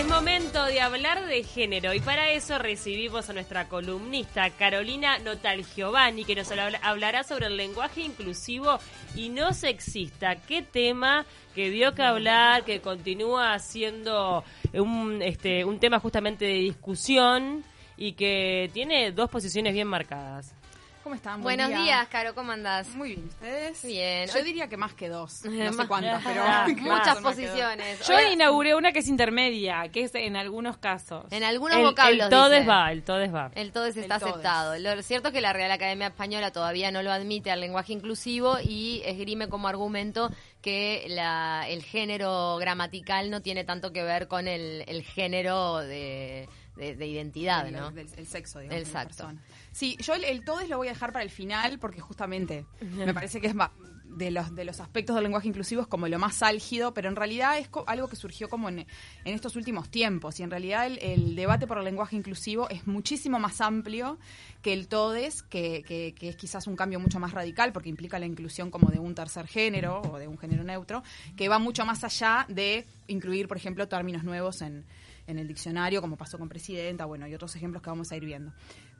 Es momento de hablar de género y para eso recibimos a nuestra columnista Carolina Notal Giovanni que nos habla- hablará sobre el lenguaje inclusivo y no sexista. Qué tema que dio que hablar, que continúa siendo un, este, un tema justamente de discusión y que tiene dos posiciones bien marcadas. ¿Cómo están? Buen Buenos día. días, Caro, ¿cómo andás? Muy bien, ¿ustedes? Bien. Yo diría que más que dos. No sé cuántas, pero... Ah, Muchas posiciones. Yo inauguré una que es intermedia, que es en algunos casos. en algunos El, vocablos el todes dice. va, el todes va. El todes está El todes. aceptado. Lo cierto es que la Real Academia Española todavía no lo admite al lenguaje inclusivo y esgrime como argumento que la, el género gramatical no tiene tanto que ver con el, el género de, de- de identidad, ¿no? del- el sexo, digamos, de la Exacto. persona. Sí, yo el, el todes lo voy a dejar para el final porque justamente me parece que es ma- de los, de los aspectos del lenguaje inclusivo es como lo más álgido, pero en realidad es algo que surgió como en, en estos últimos tiempos y en realidad el, el debate por el lenguaje inclusivo es muchísimo más amplio que el todes, que, que- que es quizás un cambio mucho más radical porque implica la inclusión como de un tercer género o de un género neutro, que va mucho más allá de incluir, por ejemplo, términos nuevos en, en el diccionario, como pasó con presidenta, bueno, y otros ejemplos que vamos a ir viendo.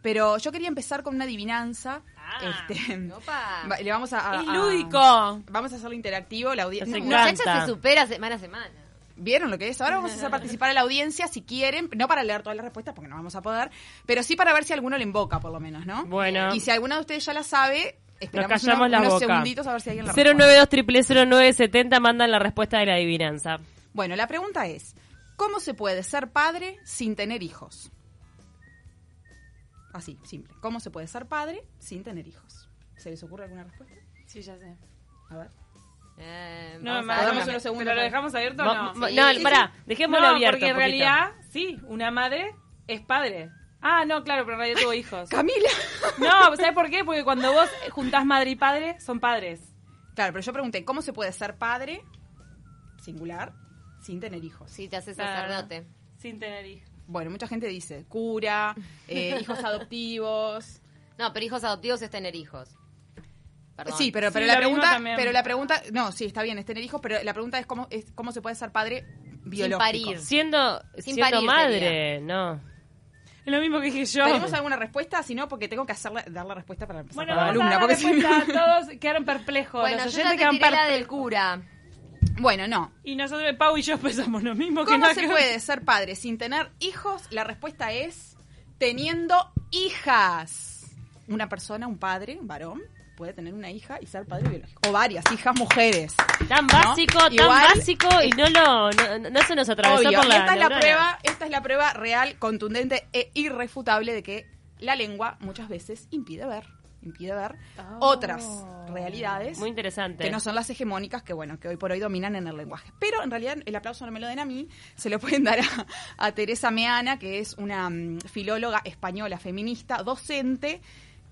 Pero yo quería empezar con una adivinanza. Ah. este, Opa. le vamos a, a- ¡Es a- lúdico! Vamos a hacerlo interactivo. La audiencia. Se supera semana a semana. ¿Vieron lo que es? Ahora vamos a hacer participar a la audiencia si quieren, no para leer todas las respuestas porque no vamos a poder, pero sí para ver si alguno le invoca por lo menos, ¿no? Bueno. Y si alguno de ustedes ya la sabe, esperamos callamos unos, la unos boca. segunditos a ver si alguien la responde. 092 0970 mandan la respuesta de la adivinanza. Bueno, la pregunta es, ¿cómo se puede ser padre sin tener hijos? Así, simple. ¿Cómo se puede ser padre sin tener hijos? ¿Se les ocurre alguna respuesta? Sí, ya sé. A ver. Eh, No, a Damos unos segundos ¿Pero lo dejamos abierto no? va- Sí, no, sí, pará, dejémoslo no, abierto. porque en realidad, sí, una madre es padre. Ah, no, claro, pero en realidad tuvo hijos. Camila. No, ¿sabes por qué? Porque cuando vos juntás madre y padre, son padres. Claro, pero yo pregunté, ¿cómo se puede ser padre, singular, sin tener hijos? Sí, te haces Claro. sacerdote. Sin tener hijos. Bueno, mucha gente dice cura, eh, hijos adoptivos. No, pero hijos adoptivos es tener hijos. Perdón. Sí, pero, pero Sí, la pregunta, pero la pregunta, no, sí, está bien, es tener hijos, pero la pregunta es cómo, es cómo se puede ser padre biológico. parir. Siendo, Sin siendo parir madre, no. Es lo mismo que dije yo. ¿Tenemos alguna respuesta? Si no, porque tengo que hacerle, dar la respuesta para empezar Bueno, con la alumna. a porque si. Todos quedaron perplejos. Bueno, Los yo ya oyentes te quedan tiré la del cura. Bueno, no. Y nosotros, Pau y yo pensamos lo mismo que ¿Cómo se puede ser padre sin tener hijos? La respuesta es teniendo hijas. Una persona, un padre, un varón, puede tener una hija y ser padre biológico. O varias hijas mujeres. Tan ¿no? básico, tan Igual, básico y no lo no, no se nos atravesó Obvio. por la esta es la neurona. prueba, esta es la prueba real, contundente e irrefutable de que la lengua muchas veces impide ver, impide ver otras realidades Muy interesante. que no son las hegemónicas que bueno que hoy por hoy dominan en el lenguaje. Pero en realidad el aplauso no me lo den a mí, se lo pueden dar a, a Teresa Meana, que es una mm, filóloga española feminista, docente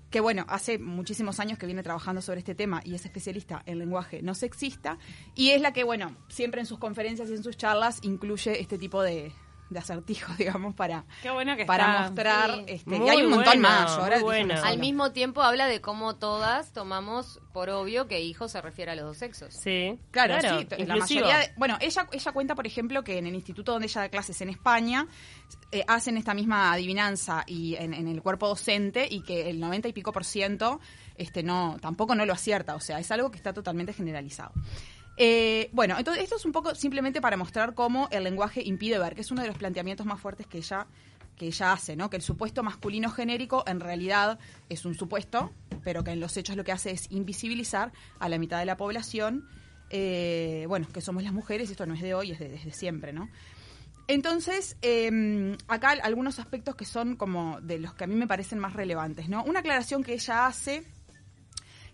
que bueno, hace muchísimos años que viene trabajando sobre este tema y es especialista en lenguaje no sexista y es la que, bueno, siempre en sus conferencias y en sus charlas incluye este tipo de, de acertijos, digamos, para, Qué bueno que para está. mostrar. Sí. Este, y hay un montón bueno, más. Yo ahora bueno. Al mismo tiempo habla de cómo todas tomamos por obvio que hijo se refiere a los dos sexos. Sí, Claro, sí, la mayoría de- bueno, ella ella cuenta, por ejemplo, que en el instituto donde ella da clases en España eh, hacen esta misma adivinanza y en, en el cuerpo docente y que el 90 y pico por ciento este no tampoco no lo acierta, o sea, es algo que está totalmente generalizado. Eh, bueno, entonces esto es un poco simplemente para mostrar cómo el lenguaje impide ver, que es uno de los planteamientos más fuertes que ella que ella hace, ¿no? Que el supuesto masculino genérico en realidad es un supuesto, pero que en los hechos lo que hace es invisibilizar a la mitad de la población, eh, bueno, que somos las mujeres, y esto no es de hoy, es de- desde siempre, ¿no? Entonces, eh, acá algunos aspectos que son como de los que a mí me parecen más relevantes, ¿no? Una aclaración que ella hace,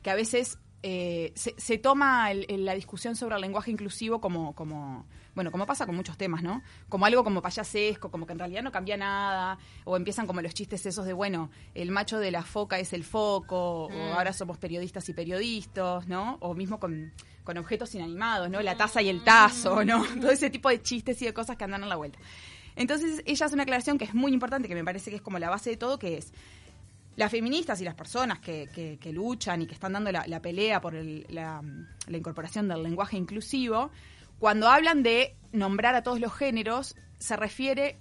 que a veces eh, se, se toma el- el- la discusión sobre el lenguaje inclusivo como, como, bueno, como pasa con muchos temas, ¿no? Como algo como payasesco, como que en realidad no cambia nada, o empiezan como los chistes esos de, bueno, el macho de la foca es el foco, o ahora somos periodistas y periodistas, ¿no? O mismo con, con objetos inanimados, ¿no? La taza y el tazo, ¿no? Todo ese tipo de chistes y de cosas que andan a la vuelta. Entonces, ella hace una aclaración que es muy importante, que me parece que es como la base de todo, que es las feministas y las personas que, que- que luchan y que están dando la, la pelea por el- la, la incorporación del lenguaje inclusivo, cuando hablan de nombrar a todos los géneros, se refiere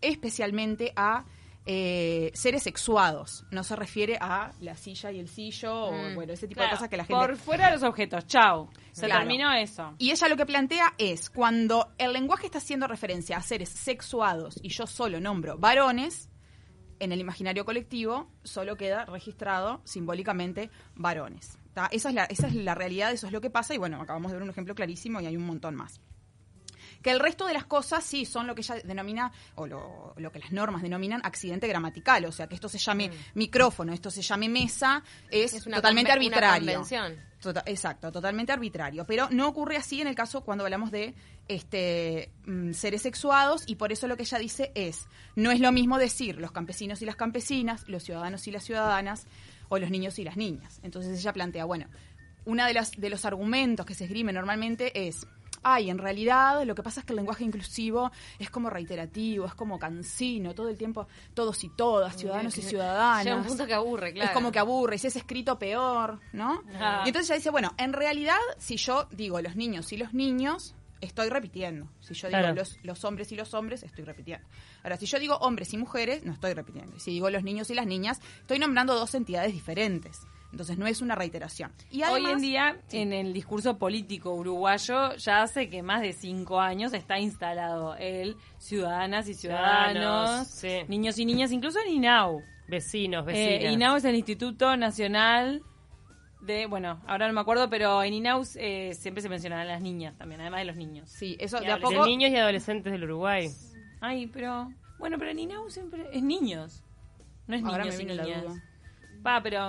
especialmente a eh, seres sexuados, no se refiere a la silla y el sillo o Mm. bueno, ese tipo Claro, de cosas que la gente... Por fuera de los objetos, chao. Se Claro. terminó eso. Y ella lo que plantea es, cuando el lenguaje está haciendo referencia a seres sexuados y yo solo nombro varones, en el imaginario colectivo solo queda registrado simbólicamente varones. ¿tá? Esa, es la, esa es la realidad, eso es lo que pasa y bueno, acabamos de ver un ejemplo clarísimo y hay un montón más. Que el resto de las cosas sí son lo que ella denomina, o lo, lo que las normas denominan accidente gramatical, o sea, que esto se llame micrófono, esto se llame mesa, es, Es una totalmente una arbitrario. convención. Tota- exacto, totalmente arbitrario. Pero no ocurre así en el caso cuando hablamos de este mm, seres sexuados y por eso lo que ella dice es, no es lo mismo decir los campesinos y las campesinas, los ciudadanos y las ciudadanas o los niños y las niñas. Entonces ella plantea, bueno, una de las de los argumentos que se esgrime normalmente es Ay, en realidad lo que pasa es que el lenguaje inclusivo es como reiterativo, es como cansino, todo el tiempo todos y todas, ciudadanos y ciudadanas. Llega un punto que aburre, claro. Es como que aburre, y si es escrito peor, ¿no? Ah. Y entonces ella dice, bueno, en realidad, si yo digo los niños y los niños, estoy repitiendo. Si yo digo Claro. los, los hombres y los hombres, estoy repitiendo. Ahora, si yo digo hombres y mujeres, no estoy repitiendo. Si digo los niños y las niñas, estoy nombrando dos entidades diferentes. Entonces no es una reiteración. Y Hoy en día, en el discurso político uruguayo, ya hace que más de cinco años está instalado el ciudadanas y ciudadanos, Ciudadanos, sí. niños y niñas, incluso en INAU. Vecinos, Eh, vecinas. INAU es el Instituto Nacional de, bueno, ahora no me acuerdo, pero en INAU eh, siempre se mencionan las niñas también, además de los niños. Sí, eso Y de a de poco... niños y adolescentes del Uruguay. Ay, pero, bueno, pero en INAU siempre es niños, no es Ahora niños me y niñas. duda. Pa, pero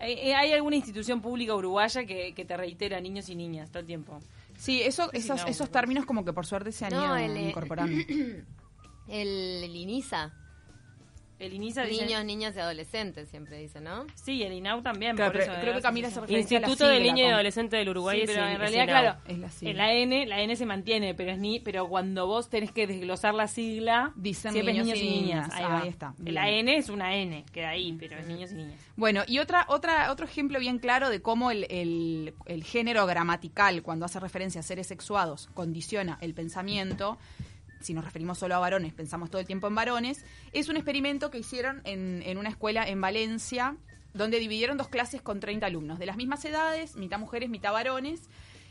eh, eh, ¿hay alguna institución pública uruguaya que, que te reitera niños y niñas todo el tiempo? Sí, eso, Sí, esos, no, esos términos como que por suerte se han No, ido el, eh, incorporando. El, el INISA. El INISA dice... Niños, niñas y adolescentes, siempre dice, ¿no? Sí, el INAU también. Claro, por pero eso, creo que de Camila se refiere a la Instituto del sigla, Niño y Adolescente del Uruguay Sí, pero en realidad, claro, Es la sigla. en la N, la N se mantiene, pero es ni, pero cuando vos tenés que desglosar la sigla, Dicen siempre es niños niños y niñas. niñas. Ahí. Ahí está, bien. La N es una N, queda ahí, pero es niños y niñas. Bueno, y otra, otra, otro ejemplo bien claro de cómo el, el- el género gramatical, cuando hace referencia a seres sexuados, condiciona el pensamiento, si nos referimos solo a varones, pensamos todo el tiempo en varones, es un experimento que hicieron en, en una escuela en Valencia, donde dividieron dos clases con 30 alumnos, de las mismas edades, mitad mujeres, mitad varones,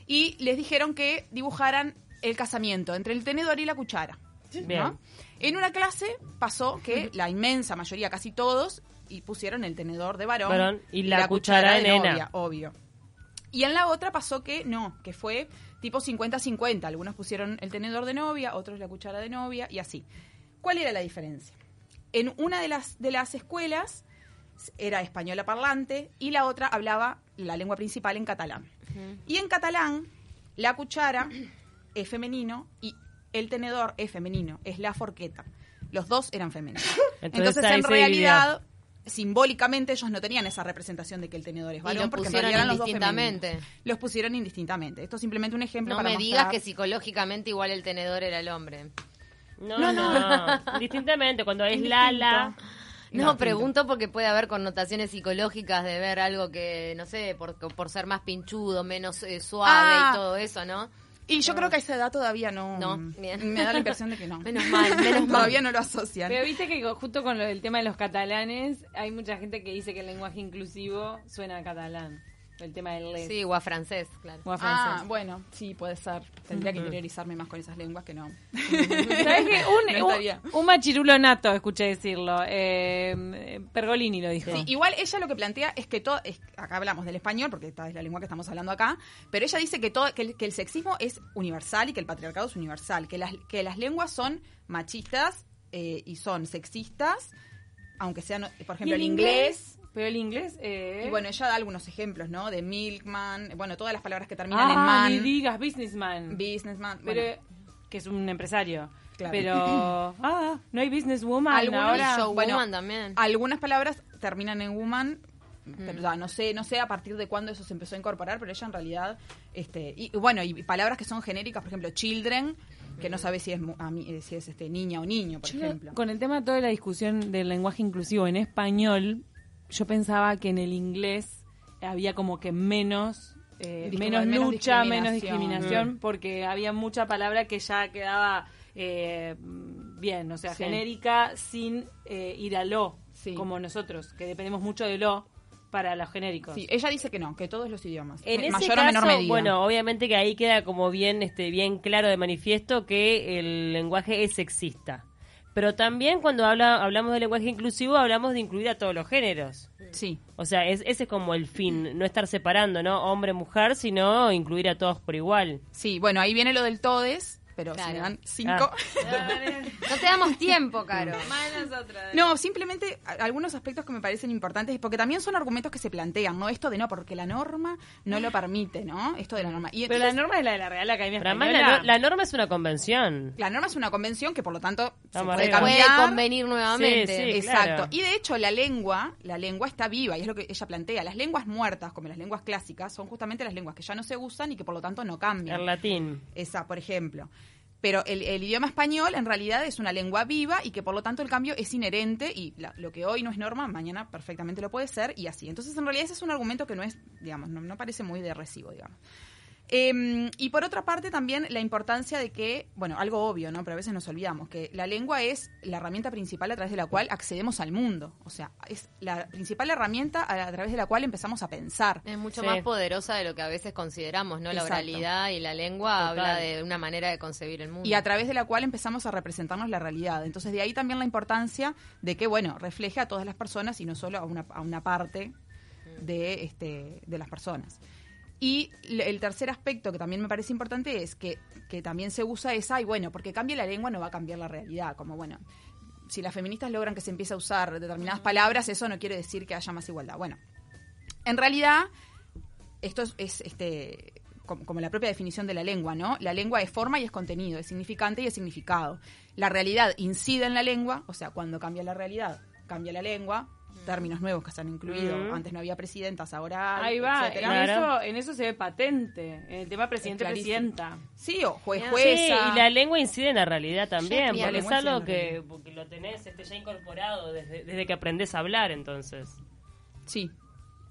y les dijeron que dibujaran el casamiento entre el tenedor y la cuchara. En una clase pasó que la inmensa mayoría, casi todos, y pusieron el tenedor de varón, Varón y la cuchara de nena. novia, obvio. Y en la otra pasó que no, que fue tipo 50-50. Algunos pusieron el tenedor de novia, otros la cuchara de novia y así. ¿Cuál era la diferencia? En una de las, de las escuelas era española parlante y la otra hablaba la lengua principal en catalán. Y en catalán, la cuchara es femenino y el tenedor es femenino, es la forqueta. Los dos eran femeninos. Entonces, Entonces, en realidad, simbólicamente ellos no tenían esa representación de que el tenedor es varón porque pusieron eran los dos indistintamente. Los pusieron indistintamente. Esto es simplemente un ejemplo No para me mostrar... digas que psicológicamente igual el tenedor era el hombre. No, No, no, Distintamente, cuando es. Lala. No, No, pregunto porque puede haber connotaciones psicológicas de ver algo que, no sé, por, por ser más pinchudo, menos eh, suave Ah. y todo eso, ¿no? Y yo creo que a esa edad todavía no... No, bien. Me da la impresión de que no. Menos mal, menos mal. todavía no lo asocian. Pero viste que justo con lo del tema de los catalanes, hay mucha gente que dice que el lenguaje inclusivo suena a catalán. El tema del les. Sí, o a francés, claro. o a Ah, bueno, sí, puede ser. Tendría que interiorizarme más con esas lenguas que no. ¿Sabes qué? Un, No un, machirulo nato, escuché decirlo. Eh, Pergolini lo dijo. Sí, igual ella lo que plantea es que todo, es- acá hablamos del español, porque esta es la lengua que estamos hablando acá, pero ella dice que todo, que el, que el sexismo es universal y que el patriarcado es universal, que las, que las lenguas son machistas eh, y son sexistas, aunque sean, por ejemplo, ¿Y el inglés. Pero el inglés. Y bueno, ella da algunos ejemplos, ¿no? De milkman, bueno, todas las palabras que terminan en ah, man, ni digas businessman. businessman, pero, bueno, que es un empresario. Claro. Pero. Ah, no hay businesswoman Algunos ahora. Bueno, también. algunas palabras terminan en woman pero ya, no sé no sé a partir de cuándo eso se empezó a incorporar pero ella en realidad este y, bueno y palabras que son genéricas por ejemplo children que no sabe si es mu- a mí, eh, si es este niña o niño por Yo, ejemplo Con el tema de toda la discusión del lenguaje inclusivo en español, yo pensaba que en el inglés había como que menos, eh, menos menos lucha, menos discriminación. discriminación, porque había mucha palabra que ya quedaba eh, bien, o sea, Sí. genérica sin eh, ir a lo, Sí. como nosotros, que dependemos mucho de lo para los genéricos. Sí, ella dice que no, que todos los idiomas. En en ese mayor caso, o menor medida. bueno, obviamente que ahí queda como bien, este, bien claro de manifiesto que el lenguaje es sexista. Pero también cuando habla, hablamos de lenguaje inclusivo, hablamos de incluir a todos los géneros. Sí. O sea, es, ese es como el fin, no estar separando, ¿no? Hombre-mujer, sino incluir a todos por igual. Sí, bueno, ahí viene lo del todes, pero si Claro. me dan cinco. No te damos tiempo, Caro. No, simplemente algunos aspectos que me parecen importantes, porque también son argumentos que se plantean, ¿no? Esto de no, porque la norma no lo permite, ¿no? Esto de la norma. Y Pero la norma es la de la Real Academia Pero además Española. la, no- la norma es una convención. la norma es una convención que por lo tanto se puede convenir nuevamente. Sí, sí. Exacto. claro. Y de hecho la lengua, la lengua está viva y es lo que ella plantea. Las lenguas muertas, como las lenguas clásicas, son justamente las lenguas que ya no se usan y que por lo tanto no cambian. El latín. Esa, por ejemplo. Pero el, el idioma español en realidad es una lengua viva y que por lo tanto el cambio es inherente y la- lo que hoy no es norma, mañana perfectamente lo puede ser y así. Entonces en realidad ese es un argumento que no es, digamos, no, no parece muy de recibo, digamos. Eh, y por otra parte también la importancia de que, bueno, algo obvio, ¿no? Pero a veces nos olvidamos, que la lengua es la herramienta principal a través de la cual accedemos al mundo. O sea, es la principal herramienta a, a través de la cual empezamos a pensar. Es mucho Sí. más poderosa de lo que a veces consideramos, ¿no? La Exacto. oralidad y la lengua Total. habla de una manera de concebir el mundo. y a través de la cual empezamos a representarnos la realidad. Entonces, de ahí también la importancia de que, bueno, refleje a todas las personas y no solo a una, a una parte de, este, de las personas. Y el tercer aspecto que también me parece importante es que, que también se usa esa, y bueno, porque cambie la lengua no va a cambiar la realidad, como bueno, si las feministas logran que se empiece a usar determinadas palabras, eso no quiere decir que haya más igualdad. Bueno, en realidad, esto es, es, este como, como la propia definición de la lengua, ¿no? La lengua es forma y es contenido, es significante y es significado. La realidad incide en la lengua, o sea, cuando cambia la realidad, cambia la lengua, términos nuevos que se han incluido, Mm. antes no había presidentas, ahora hay, Ahí va, en etcétera. Eso, en eso se ve patente, en el tema presidente-presidenta. Sí, o juez, Sí, jueza. Sí, y la lengua incide en la realidad también, Sí, porque es algo que, porque lo tenés este, ya incorporado desde, desde que aprendes a hablar, entonces. Sí,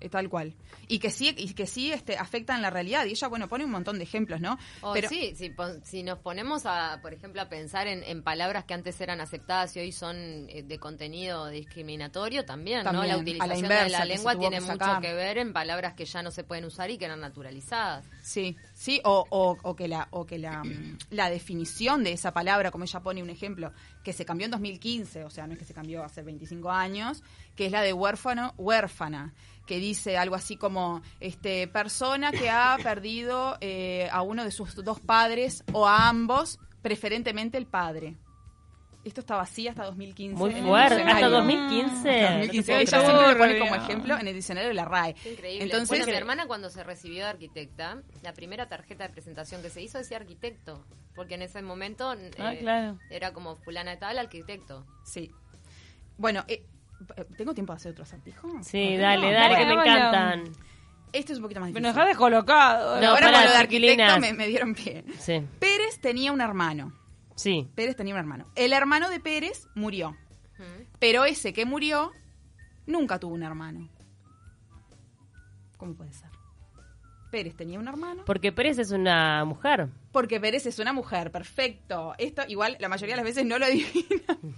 tal cual. Y que sí, y que sí este, afecta en la realidad. Y ella, bueno, pone un montón de ejemplos, ¿no? O Pero, sí, si, pon- si nos ponemos a, por ejemplo, a pensar en, en palabras que antes eran aceptadas y hoy son eh, de contenido discriminatorio, también, ¿no? La utilización inversa, de la lengua tiene mucho que ver en palabras que ya no se pueden usar y que eran naturalizadas. Sí, sí, o, o, o que, la, o que la, mm, la definición de esa palabra, como ella pone un ejemplo, que se cambió en 2015, o sea, no es que se cambió hace 25 años, que es la de huérfano, huérfana, que dice algo así como este persona que ha perdido eh, a uno de sus dos padres o a ambos, preferentemente el padre. Esto estaba así hasta 2015. Muy fuerte, hasta 2015. Hasta 2015. No te Ella siempre lo pone como ejemplo en el diccionario de la RAE. Increíble. Entonces, bueno, mi hermana cuando se recibió de arquitecta, la primera tarjeta de presentación que se hizo decía arquitecto, porque en ese momento Ah, eh, claro. era como fulana de tal arquitecto. Sí. Bueno, eh, ¿tengo tiempo de hacer otro acertijo? Sí, ¿Por qué dale, no? dale, que me Bueno. encantan. Este es un poquito más Pero difícil. nos deja descolocado. No, Ahora con lo de arquitecto me, me dieron pie. Sí, Pérez tenía un hermano. Sí. Pérez tenía un hermano. El hermano de Pérez murió. Pero ese que murió nunca tuvo un hermano. ¿Cómo puede ser? Pérez tenía un hermano. Porque Pérez es una mujer. Porque Pérez es una mujer, perfecto. Esto igual la mayoría de las veces no lo adivinan.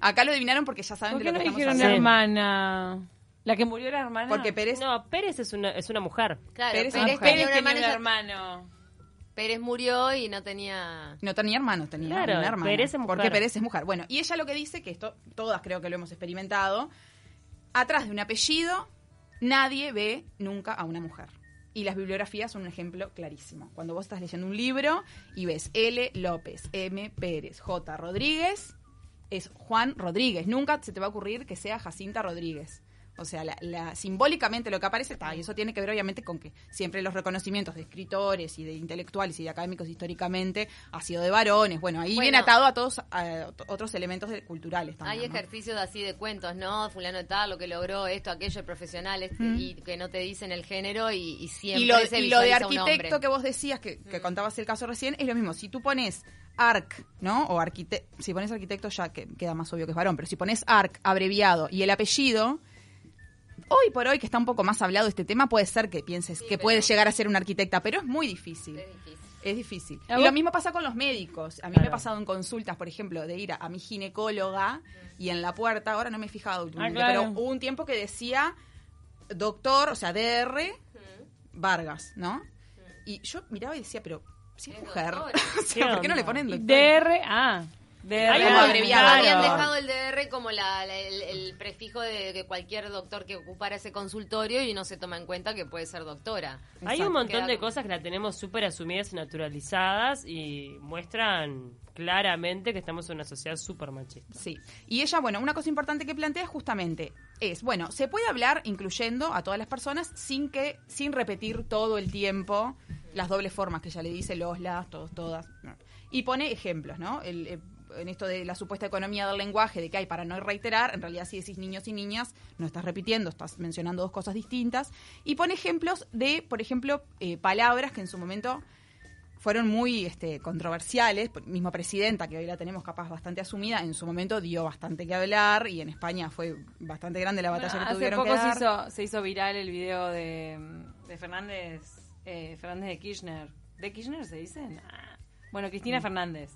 Acá lo adivinaron porque ya saben ¿Por de qué lo no que estamos dijeron hablando. hermana? La que murió era hermana. Porque Pérez No, Pérez es una, es una mujer. Claro, Pérez Pérez, es mujer. tenía un hermano, un ya- hermano. Pérez murió y no tenía... No tenía hermanos, tenía Claro, una hermana. Pérez es mujer. Porque Pérez es mujer. Bueno, y ella lo que dice, que esto todas creo que lo hemos experimentado, atrás de un apellido nadie ve nunca a una mujer. Y las bibliografías son un ejemplo clarísimo. Cuando vos estás leyendo un libro y ves L. López, M. Pérez, J. Rodríguez, es Juan Rodríguez. Nunca se te va a ocurrir que sea Jacinta Rodríguez. O sea, la, la- simbólicamente lo que aparece está, y eso tiene que ver obviamente con que siempre los reconocimientos de escritores y de intelectuales y de académicos históricamente ha sido de varones. Bueno, ahí Bueno. viene atado a todos a otros elementos culturales también. Hay ¿no? ejercicios así de cuentos, ¿no? Fulano de tal, lo que logró, esto, aquello, el profesional, este, y que no te dicen el género y, y siempre Y lo, se y lo de arquitecto que vos decías, que, que contabas el caso recién, es lo mismo. Si tú pones ARC, ¿no? O arquitecto, si pones arquitecto ya que queda más obvio que es varón, pero si pones ARC abreviado y el apellido, hoy por hoy que está un poco más hablado este tema, puede ser que pienses que pero- puede llegar a ser una arquitecta, pero es muy difícil. Es difícil. Es difícil. ¿A Y vos? lo mismo pasa con los médicos. A mí me ha pasado en consultas, por ejemplo, de ir a, a mi ginecóloga y en la puerta, ahora no me he fijado últimamente, Ah, claro. pero hubo un tiempo que decía doctor, o sea, DR Vargas, ¿no? Y yo miraba y decía, pero si es mujer, doctora. o sea, ¿por qué no le ponen doctor? DR, ah, DR. Hay un un abreviado. claro. Habían dejado el DR como la- la- el, el prefijo de que cualquier doctor que ocupara ese consultorio y no se toma en cuenta que puede ser doctora. Hay Exacto. un montón Queda de como- cosas que la tenemos súper asumidas y naturalizadas y muestran claramente que estamos en una sociedad súper machista. Sí. Y ella, bueno, una cosa importante que plantea justamente es, bueno, se puede hablar incluyendo a todas las personas sin que, sin repetir todo el tiempo las dobles formas que ella le dice, los, las, todos, todas. Y pone ejemplos, ¿no? El, eh, en esto de la supuesta economía del lenguaje, de que hay para no reiterar, en realidad si decís niños y niñas, no estás repitiendo, estás mencionando dos cosas distintas. Y pone ejemplos de, por ejemplo, eh, palabras que en su momento fueron muy este, controversiales. Mismo presidenta, que hoy la tenemos capaz bastante asumida, en su momento dio bastante que hablar y en España fue bastante grande la batalla Bueno, que tuvieron poco que se dar. hizo, se hizo viral el video de, de Fernández, eh, Fernández de Kirchner. ¿De Kirchner se dice? Nah. Bueno, Cristina Mm. Fernández.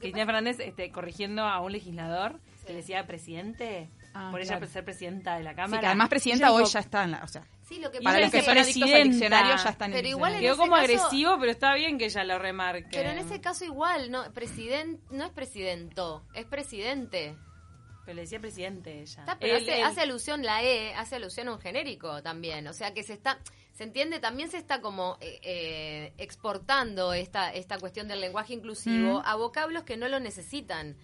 Cristina Fernández este, corrigiendo a un legislador que le decía presidente Ah, por claro. ella ser presidenta de la Sí, Cámara. que además presidenta Ella hoy ya está en la... O sea, Sí, lo que para pasa los es que que son adictos al diccionario ya están en Pero el igual en. Quedó como caso- agresivo, pero está bien que ella lo remarque. Pero en ese caso igual, no, president, no es presidento, es presidente. Pero le decía presidente ella. Está, pero Él- hace, él- hace alusión la E, hace alusión a un genérico también. O sea que se está, se entiende, también se está como eh, eh, exportando esta, esta cuestión del lenguaje inclusivo Mm. a vocablos que no lo necesitan.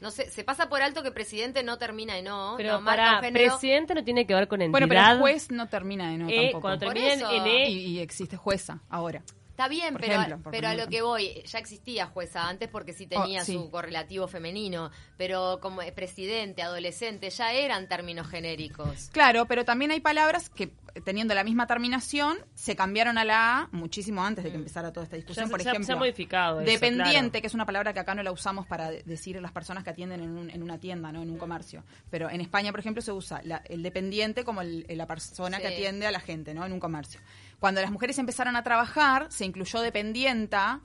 No sé, se pasa por alto que presidente no termina en no, Pero no para presidente no tiene que ver con entidad. Bueno, pero el juez no termina de no E, tampoco. cuando Por termina en- eso. en E, y, y existe jueza ahora. Está bien, Por pero, ejemplo, pero a lo que voy, ya existía jueza antes porque sí tenía Oh, sí. su correlativo femenino, pero como eh, presidente, adolescente, ya eran términos genéricos. Claro, pero también hay palabras que, teniendo la misma terminación, se cambiaron a la A muchísimo antes de que empezara toda esta discusión. Ya Por ya- se ejemplo, ha modificado eso, dependiente, claro. que es una palabra que acá no la usamos para de- decir las personas que atienden en, un- en una tienda, no en un comercio. Pero en España, por ejemplo, se usa la- el dependiente como el- la persona que atiende a la gente, ¿no? En un comercio. Cuando las mujeres empezaron a trabajar, se incluyó dependienta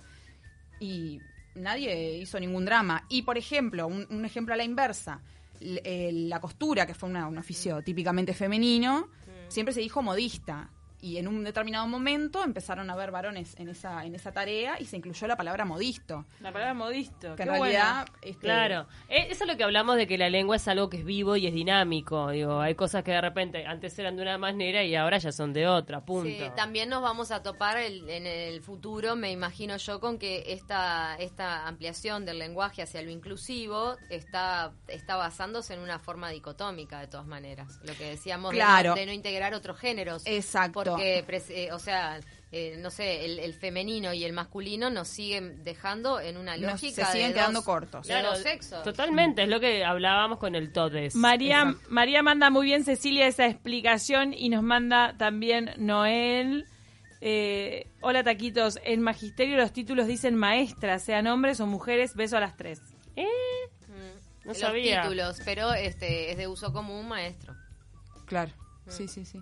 y nadie hizo ningún drama. Y, por ejemplo, un, un ejemplo a la inversa, l- eh, la costura, que fue una- un oficio típicamente femenino, siempre se dijo modista. Y en un determinado momento empezaron a haber varones en esa, en esa tarea y se incluyó la palabra modisto. La palabra modisto. Que qué en realidad... bueno. este, Claro, Eh, eso es lo que hablamos de que la lengua es algo que es vivo y es dinámico. Digo, hay cosas que de repente antes eran de una manera y ahora ya son de otra, punto. Sí, también nos vamos a topar el- en el futuro, me imagino yo, con que esta, esta ampliación del lenguaje hacia lo inclusivo está, está basándose en una forma dicotómica, de todas maneras. Lo que decíamos Claro. de, no, integrar otros géneros. Exacto. Porque, eh, o sea, eh, no sé, el, el femenino y el masculino nos siguen dejando en una Nos- lógica se siguen de quedando dos- cortos. de dos sexos. Totalmente, es lo que hablábamos con el todes. María, Exacto. María manda muy bien, Cecilia, esa explicación y nos manda también Noel. Eh, hola, taquitos. En magisterio los títulos dicen maestra, sean hombres o mujeres. Beso a las tres. Eh, Mm, No los sabía. títulos, pero este es de uso común maestro. Claro, sí, sí, sí.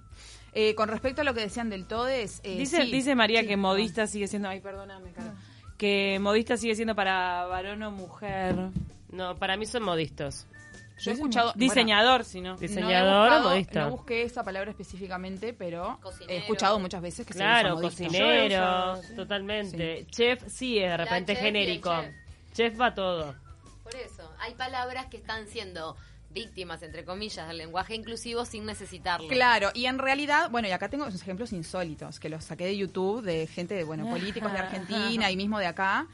Eh, con respecto a lo que decían del TODES... eh, dice, sí, dice María sí, que modista sigue siendo. Ay, perdóname, cara. Que modista sigue siendo para varón o mujer. no, para mí son modistos. Yo he escuchado... Diseñador, si no. bueno, no he Diseñador buscado- o modista. No busqué esa palabra específicamente, pero Cocinero. he escuchado muchas veces que Claro, se usa cocinero, usado, sí. totalmente. Chef sí es de repente chef genérico. chef. Chef va todo. Por eso, hay palabras que están siendo víctimas, entre comillas, del lenguaje inclusivo sin necesitarlo. Claro, y en realidad, bueno, y acá tengo esos ejemplos insólitos que los saqué de YouTube de gente, de, bueno, políticos de Argentina y mismo de acá.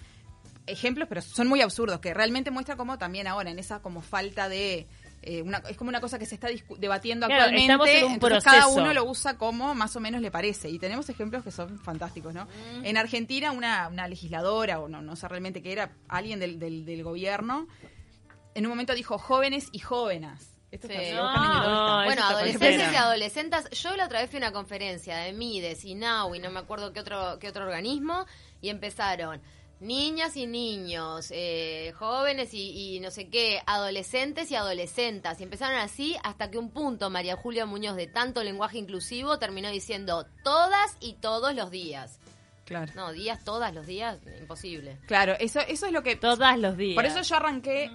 Ejemplos, pero son muy absurdos, que realmente muestra como también ahora, en esa como falta de... eh, una, es como una cosa que se está debatiendo Claro, actualmente. estamos en un entonces proceso. cada uno lo usa como más o menos le parece. Y tenemos ejemplos que son fantásticos, ¿no? Mm. En Argentina, una, una legisladora, o no, no sé realmente qué era, alguien del, del, del gobierno, en un momento dijo jóvenes y jóvenes. Esto Sí. está- No, Bueno, adolescentes y adolescentes. Yo la otra vez fui a una conferencia de MIDES, INAU y no me acuerdo qué otro, qué otro organismo y empezaron niñas y niños, eh, jóvenes y, y no sé qué, adolescentes y adolescentas. Y empezaron así hasta que un punto María Julia Muñoz, de tanto lenguaje inclusivo, terminó diciendo todas y todos los días. Claro. No, días, todas los días, imposible. Claro, eso, eso es lo que... Todos los días. Por eso yo arranqué...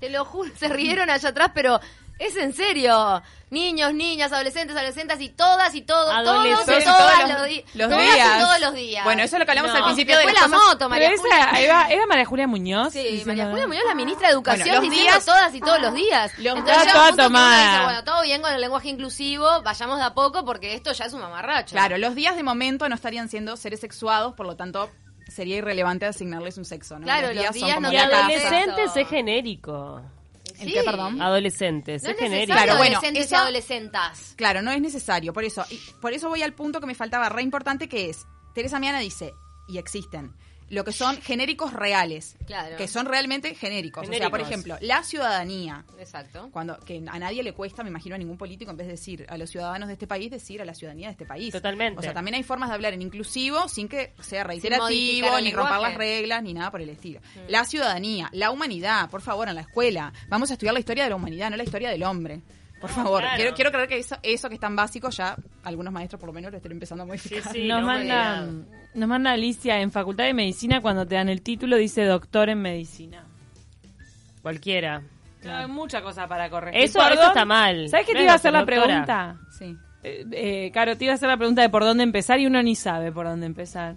Te lo juro, se rieron allá atrás, pero es en serio. Niños, niñas, adolescentes, adolescentes y todas y todos, todos y todas Todos los, los- di- los todas y días. todos los días. Bueno, eso es lo que hablamos No. al principio de Después las la cosas- moto, Pero María esa, era, era María Julia Muñoz. Sí, diciendo- María Julia Muñoz, la ministra de Educación, Bueno, los diciendo días- todas y todos los días. Los Entonces días- llega un Toda punto que uno tomada. dice, bueno, todo bien con el lenguaje inclusivo, vayamos de a poco porque esto ya es un mamarracho. Claro, los días de momento no estarían siendo seres sexuados, por lo tanto sería irrelevante asignarles un sexo, ¿no? Claro, los días como no Y casa. sexo. adolescentes es genérico. ¿El qué, perdón? Adolescentes No es genérico. Claro, bueno, adolescentes y adolescentas. Claro, no es necesario, por eso. Y por eso voy al punto que me faltaba re importante, que es, Teresa Miana dice, y existen, lo que son genéricos reales, Claro. que son realmente genéricos. O sea, por ejemplo, la ciudadanía, Exacto. cuando que a nadie le cuesta, me imagino a ningún político, en vez de decir a los ciudadanos de este país, decir a la ciudadanía de este país. Totalmente. O sea, también hay formas de hablar en inclusivo sin que sea reiterativo, ni romper las reglas, ni nada por el estilo. La ciudadanía, la humanidad, por favor, en la escuela. Vamos a estudiar la historia de la humanidad, no la historia del hombre. Por favor, Claro. quiero, quiero creer que eso, eso que es tan básico ya algunos maestros por lo menos lo estén empezando a modificar. Sí, sí. nos, no, manda, nos manda Alicia en Facultad de Medicina cuando te dan el título, dice doctor en medicina. Cualquiera. Hay mucha cosa para corregir. Eso- eso está mal. ¿Sabes qué te No iba a hacer la doctora. pregunta? Sí. Eh, eh, Caro, te iba a hacer la pregunta de por dónde empezar y uno ni sabe por dónde empezar.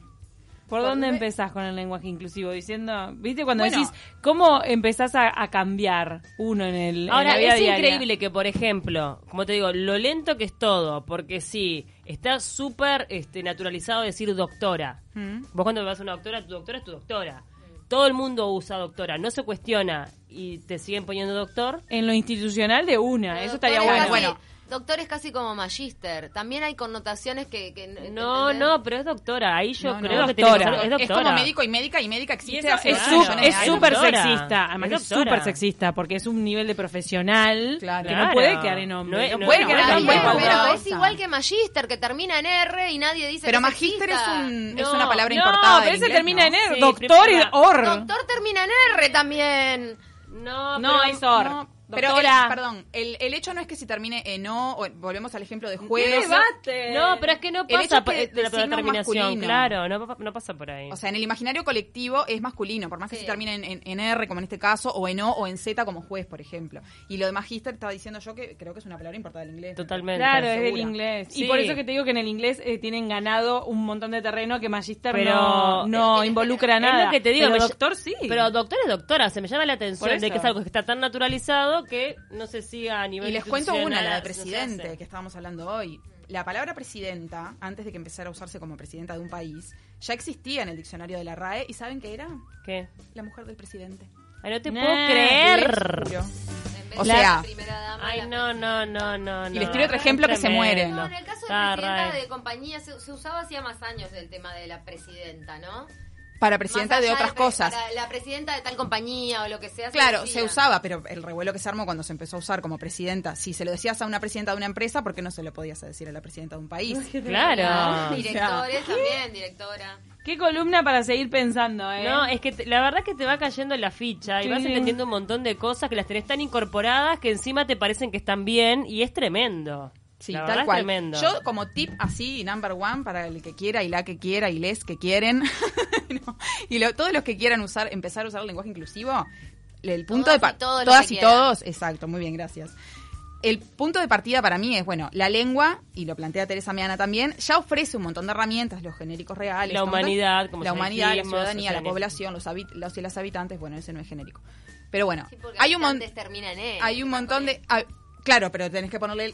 ¿Por, ¿Por dónde dónde? empezás con el lenguaje inclusivo? Diciendo, ¿viste? Cuando Bueno. decís, ¿cómo empezás a, a cambiar uno en el en Ahora, la vida es diaria? increíble que, por ejemplo, como te digo, lo lento que es todo, porque sí, está súper este, naturalizado decir doctora. Mm. Vos cuando vas a una doctora, tu doctora es tu doctora. Todo el mundo usa doctora, no se cuestiona y te siguen poniendo doctor. En lo institucional de una, eso estaría bueno. Bueno. Doctor es casi como magíster. También hay connotaciones que... que No, no, pero es doctora. Ahí yo No, no. creo que tiene que Doctora. ser- es Es doctora. como médico y médica y médica Y existe eso hace es su- es es súper sexista, además Es es súper sexista, porque es un nivel de profesional Claro. que no puede quedar en hombre. No No, es- no puede es- quedar no en es cualquier pero es igual que magíster, que termina en R y nadie dice Pero que es magíster es, un, es No, una palabra No, importada pero del ese inglés, termina ¿no? en R, Sí, doctor y or. Doctor termina en R también. No, No, pero- es or. Pero el, perdón, el, el hecho no es que si termine en o, o volvemos al ejemplo de ¿Qué juez. debate? No, pero es que no pasa es por que eh, de la, terminación, masculino. claro, no, pa- no pasa por ahí. O sea, en el imaginario colectivo es masculino, por más que Sí. se termine en, en- en R, como en este caso, o en O o en Z como juez, por ejemplo. Y lo de magíster estaba diciendo yo que creo que es una palabra importada del inglés. Totalmente. Claro, es del inglés. Sí. Y por eso que te digo que en el inglés eh, tienen ganado un montón de terreno que Magister Pero- no, no Es- involucra Es nada. lo que te digo, Pero doctor sí. Pero doctor es doctora, se me llama la atención de que es algo que está tan naturalizado que no se siga a nivel Y les cuento una, la de no presidente, que estábamos hablando hoy. La palabra presidenta, antes de que empezara a usarse como presidenta de un país, ya existía en el diccionario de la RAE. ¿Y saben qué era? ¿Qué? La mujer del presidente. Ay, no te Nah, puedo creer. O sea- la primera dama, Ay, no, no, no, no. Y les tiro otro ejemplo que se muere. No, en el caso de presidenta de compañía se, se usaba hacía más años el tema de la presidenta, ¿no? Para presidenta de otras cosas. Para la presidenta de tal compañía o lo que sea. Claro, se usaba, pero el revuelo que se armó cuando se empezó a usar como presidenta, si se lo decías a una presidenta de una empresa, ¿por qué no se lo podías decir a la presidenta de un país? Claro. Directores también, directora. Qué columna para seguir pensando, ¿eh? No, es que te- la verdad es que te va cayendo la ficha y Sí. vas entendiendo un montón de cosas que las tenés tan incorporadas que encima te parecen que están bien y es tremendo. Sí, La verdad tal es tremendo. Yo como tip así, number one, para el que quiera y la que quiera y les que quieren, y lo- todos los que quieran usar, empezar a usar el lenguaje inclusivo, el punto de pa- y todos los todas y quieran. todos, exacto, muy bien, gracias. El punto de partida para mí es, bueno, la lengua, y lo plantea Teresa Miana también, ya ofrece un montón de herramientas, los genéricos reales. La humanidad, como La humanidad, la ciudadanía, o sea, la población, los, habit- los y las habitantes, bueno, ese no es genérico. Pero bueno, Sí, hay un, mon- habitantes termina en E. hay un montón de... ah, claro, pero tenés que ponerle...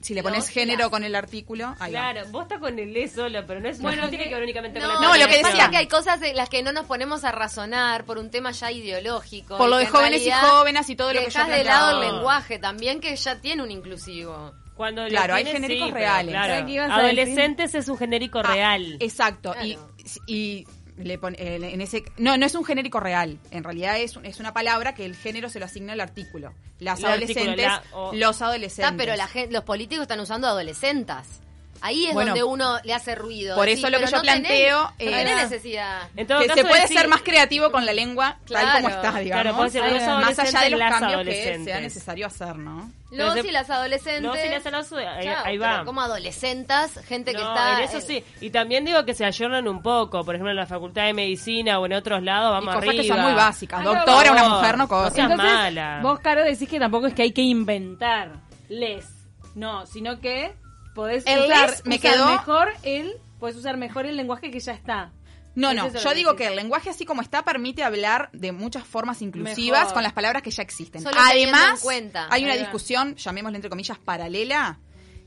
Si le pones género con el artículo, ahí va. Claro, vos estás con el E solo, pero no es bueno, no tiene que ver únicamente No, con la No, lo que decía. pasa que hay cosas de las que no nos ponemos a razonar por un tema ya ideológico. Por lo de en jóvenes y jóvenes y todo lo que yo de lado el lenguaje también, que ya tiene un inclusivo. Cuando Claro, hay genéricos sí, pero reales. claro. ¿Sabes qué ibas a Adolescentes es un genérico Ah, real. Exacto. Claro. Y, y le pone, eh, en ese no, no es un genérico real. En realidad es, un- es una palabra que el género se lo asigna al artículo. Las El artículo, adolescentes, la- los adolescentes. Pero la los políticos están usando adolescentas. Ahí es Bueno, donde uno le hace ruido. por eso lo que yo no planteo no tenés es- necesidad. En todo que caso, se puede decir- ser más creativo con la lengua tal como Claro. está, digamos. Claro, puede ser los más allá de los las cambios que adolescentes. sea necesario hacer, ¿no? Los Pero y las adolescentes. No, si las adolescentes, ahí, Chao, ahí va. Como adolescentas, gente que está. en eso sí. Y también digo que se ayornan un poco. Por ejemplo, en la Facultad de Medicina o en otros lados, Y vamos cosas arriba. que son muy básicas. Ah, no, Doctora, una mujer, no cosa. Entonces, mala. vos, Caro, decís que tampoco es que hay que inventar les. No, sino que podés El usar, les me usar quedó- mejor el, podés usar mejor el lenguaje que ya está. No, no, yo digo que el lenguaje así como está permite hablar de muchas formas inclusivas Mejor. con las palabras que ya existen. Solo Además, en cuenta. hay una discusión, llamémosle entre comillas, paralela,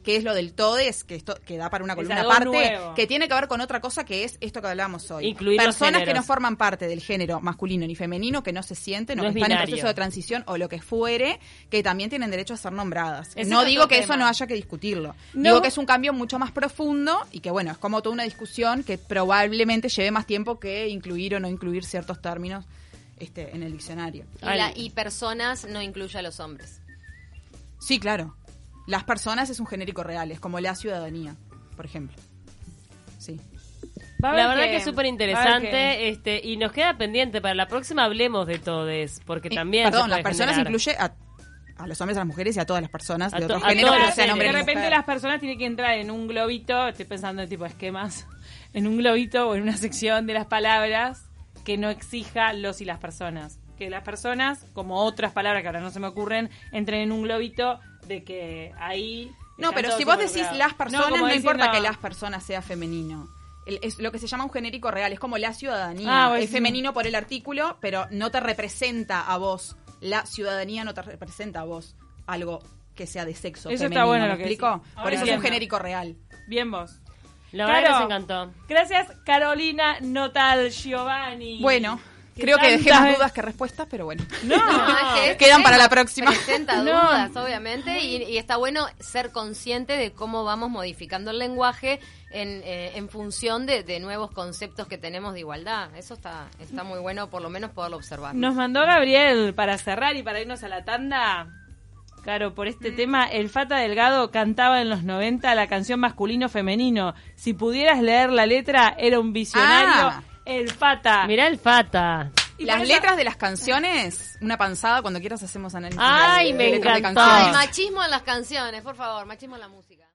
que es lo del todes, que esto que da para una columna aparte, nuevo. que tiene que ver con otra cosa que es esto que hablábamos hoy. Incluir Personas que no forman parte del género masculino ni femenino, que no se sienten No o es que están en proceso de transición o lo que fuere, que también tienen derecho a ser nombradas. Ese no digo que eso no haya que discutirlo. No. Digo que es un cambio mucho más profundo y que bueno, es como toda una discusión que probablemente lleve más tiempo que incluir o no incluir ciertos términos este, en el diccionario. Y, la- y personas no incluye a los hombres. Sí, claro. Las personas es un genérico real, es como la ciudadanía, por ejemplo. Sí. Va La verdad que- que es súper interesante este y nos queda pendiente para la próxima hablemos de todes porque Y, también perdón, las personas generar. incluye a, a los hombres, a las mujeres y a todas las personas A de to- otro a género, todos que no los sean géneros. hombres de repente las personas tienen que entrar en un globito, estoy pensando en tipo esquemas, en un globito o en una sección de las palabras que no exija los y las personas. Que las personas, como otras palabras que ahora no se me ocurren, entren en un globito de que ahí... No, pero si vos decís las personas, no, importa que las personas sea femenino. El- es lo que se llama un genérico real, es como la ciudadanía. Ah, es femenino por el artículo, pero no te representa a vos. La ciudadanía no te representa a vos algo que sea de sexo Eso está bueno ¿me lo que explico? Por eso es un genérico real. Bien vos. La verdad nos encantó. Gracias, Carolina Notal Giovanni. Bueno, creo que dejé más dudas que respuestas, pero bueno. No, es que Quedan para la próxima. Presenta No. dudas, obviamente, y, y está bueno ser consciente de cómo vamos modificando el lenguaje en, eh, en función de, de nuevos conceptos que tenemos de igualdad. Eso está, está muy bueno, por lo menos poderlo observar. Nos mandó Gabriel para cerrar y para irnos a la tanda. Claro, por Mm. este tema, el Fata Delgado cantaba en los 90 la canción masculino-femenino. Si pudieras leer la letra, era un visionario. Ah. El Fata. Mirá el Fata. Y Las letras de las canciones, una panzada, cuando quieras hacemos análisis. Ay, de me de encantó. Ay, canciones. machismo en las canciones, por favor, machismo en la música.